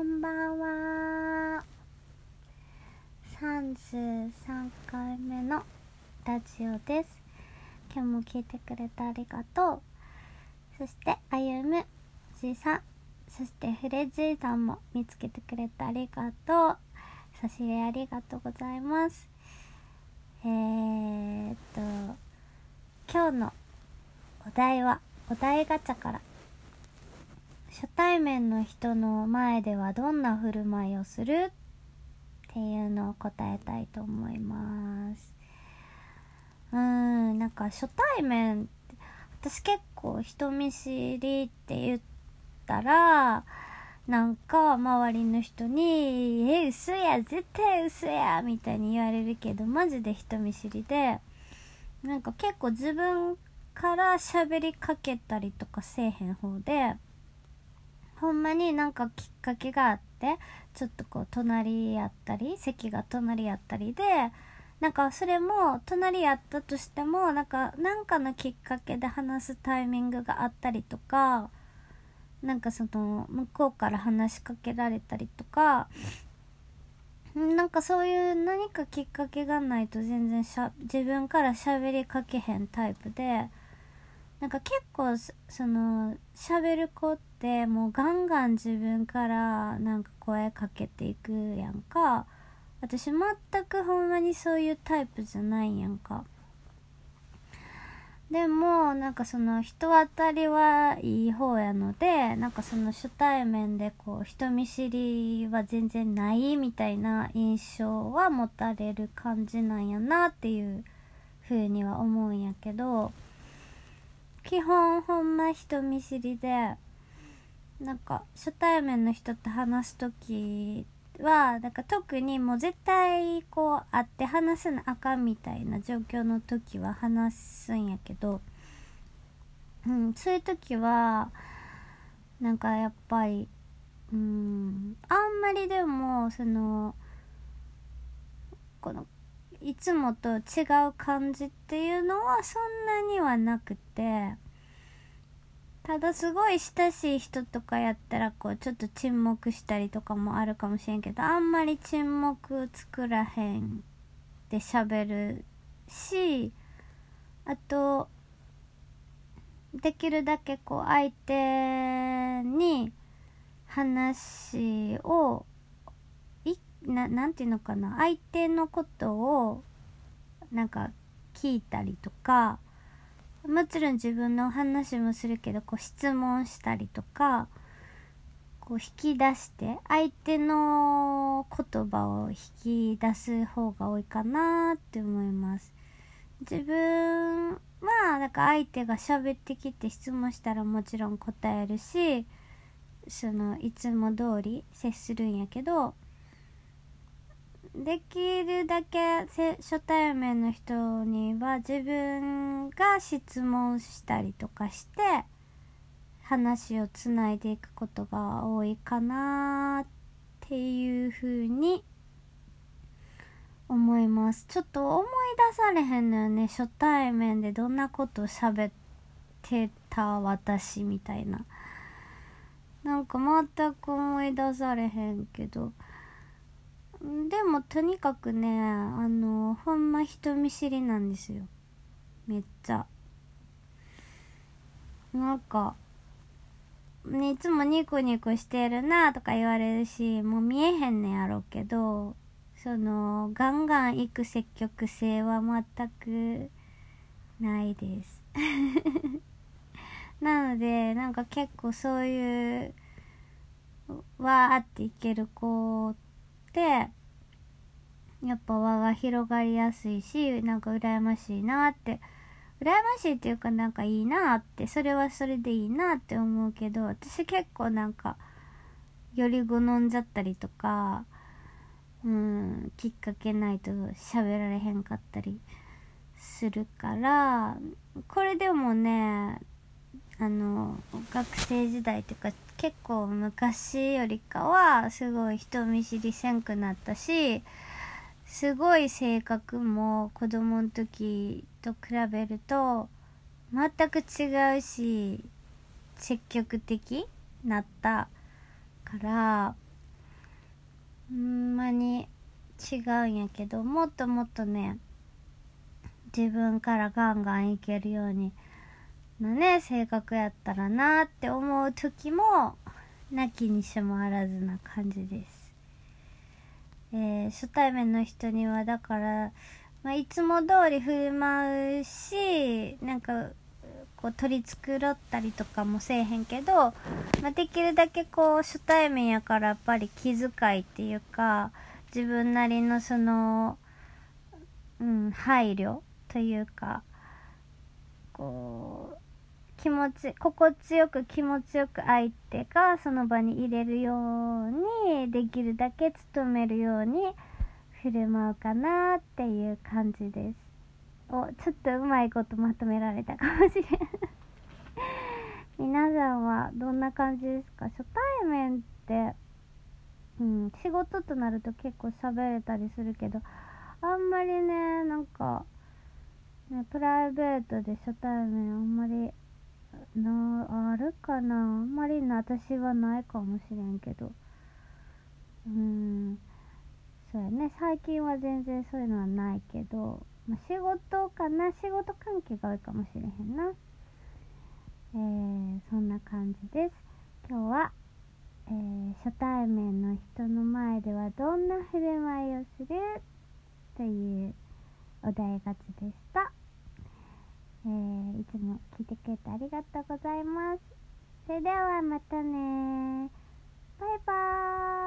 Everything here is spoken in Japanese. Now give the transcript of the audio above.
こんばんは。33回目のラジオです。今日も聞いてくれてありがとう。そして、あゆむじいさん、そしてフレじいさんも見つけてくれてありがとう。差し入れありがとうございます。えーっと、今日のお題は、お題ガチャから初対面の人の前ではどんな振る舞いをするっていうのを答えたいと思います。うーんなんか初対面私結構人見知りって言ったらなんか周りの人に「え嘘や絶対嘘や」みたいに言われるけどマジで人見知りでなんか結構自分から喋りかけたりとかせえへん方でほんまになんかきっかけがあってちょっとこう隣やったり席が隣やったりでなんかそれも隣やったとしてもなんかなんかのきっかけで話すタイミングがあったりとかなんかその向こうから話しかけられたりとかなんかそういう何かきっかけがないと全然しゃ自分から喋りかけへんタイプでなんか結構そその喋る子ってもうガンガン自分からなんか声かけていくやんか。私全くほんまにそういうタイプじゃないやんか。でもなんかその人当たりはいい方やのでなんかその初対面でこう人見知りは全然ないみたいな印象は持たれる感じなんやなっていう風には思うんやけど。基本ほんま人見知りでなんか初対面の人と話す時はなんか特にもう絶対こう会って話すなあかんみたいな状況の時は話すんやけど、うん、そういう時はなんかやっぱりうんあんまりでもそのこのいつもと違う感じっていうのはそんなにはなくてただすごい親しい人とかやったらこうちょっと沈黙したりとかもあるかもしれんけどあんまり沈黙作らへんで喋るしあとできるだけこう相手に話をいななんていうのかな相手のことをなんか聞いたりとかもちろん自分のお話もするけどこう質問したりとかこう引き出して相手の言葉を引き出す方が多いかなって思います。自分はなんか相手が喋ってきて質問したらもちろん答えるしそのいつも通り接するんやけどできるだけ初対面の人には自分が質問したりとかして話をつないでいくことが多いかなっていうふうに思います。ちょっと思い出されへんのよね。初対面でどんなこと喋ってた私みたいな。なんか全く思い出されへんけど。でもとにかくねあのほんま人見知りなんですよ。めっちゃ。なんか、ね、いつもニコニコしてるなとか言われるしもう見えへんねやろうけどそのガンガン行く積極性は全くないです。なのでなんか結構そういうわーっていける子ってやっぱ輪が広がりやすいしなんか羨ましいなって羨ましいっていうかなんかいいなってそれはそれでいいなって思うけど私結構なんかより好んじゃったりとかうんきっかけないと喋られへんかったりするからこれでもねあの学生時代というか結構昔よりかはすごい人見知りせんくなったしすごい性格も子供の時と比べると全く違うし積極的なったからほんまに違うんやけどもっともっとね自分からガンガンいけるようになね性格やったらなって思う時もなきにしもあらずな感じです。えー、初対面の人にはだから、まあ、いつも通り振る舞うしなんかこう取り繕ったりとかもせえへんけど、まあ、できるだけこう初対面やからやっぱり気遣いっていうか自分なりのその、うん、配慮というかこう気持ち心地よく気持ちよく相手がその場に入れるようにできるだけ努めるように振る舞うかなっていう感じですおちょっとうまいことまとめられたかもしれん皆さんはどんな感じですか初対面ってうん仕事となると結構喋れたりするけどあんまりねなんかね、プライベートで初対面あんまりなあるかな？あんまりな私はないかもしれんけど。うん。そうやね。最近は全然そういうのはないけど、まあ、仕事かな？仕事関係が多いかもしれへんな。えー、そんな感じです。今日は、えー、初対面の人の前ではどんな振る舞いをする？というお題ガチでした。えー、いつも聞いてくれてありがとうございます。それではまたねバイバーイ。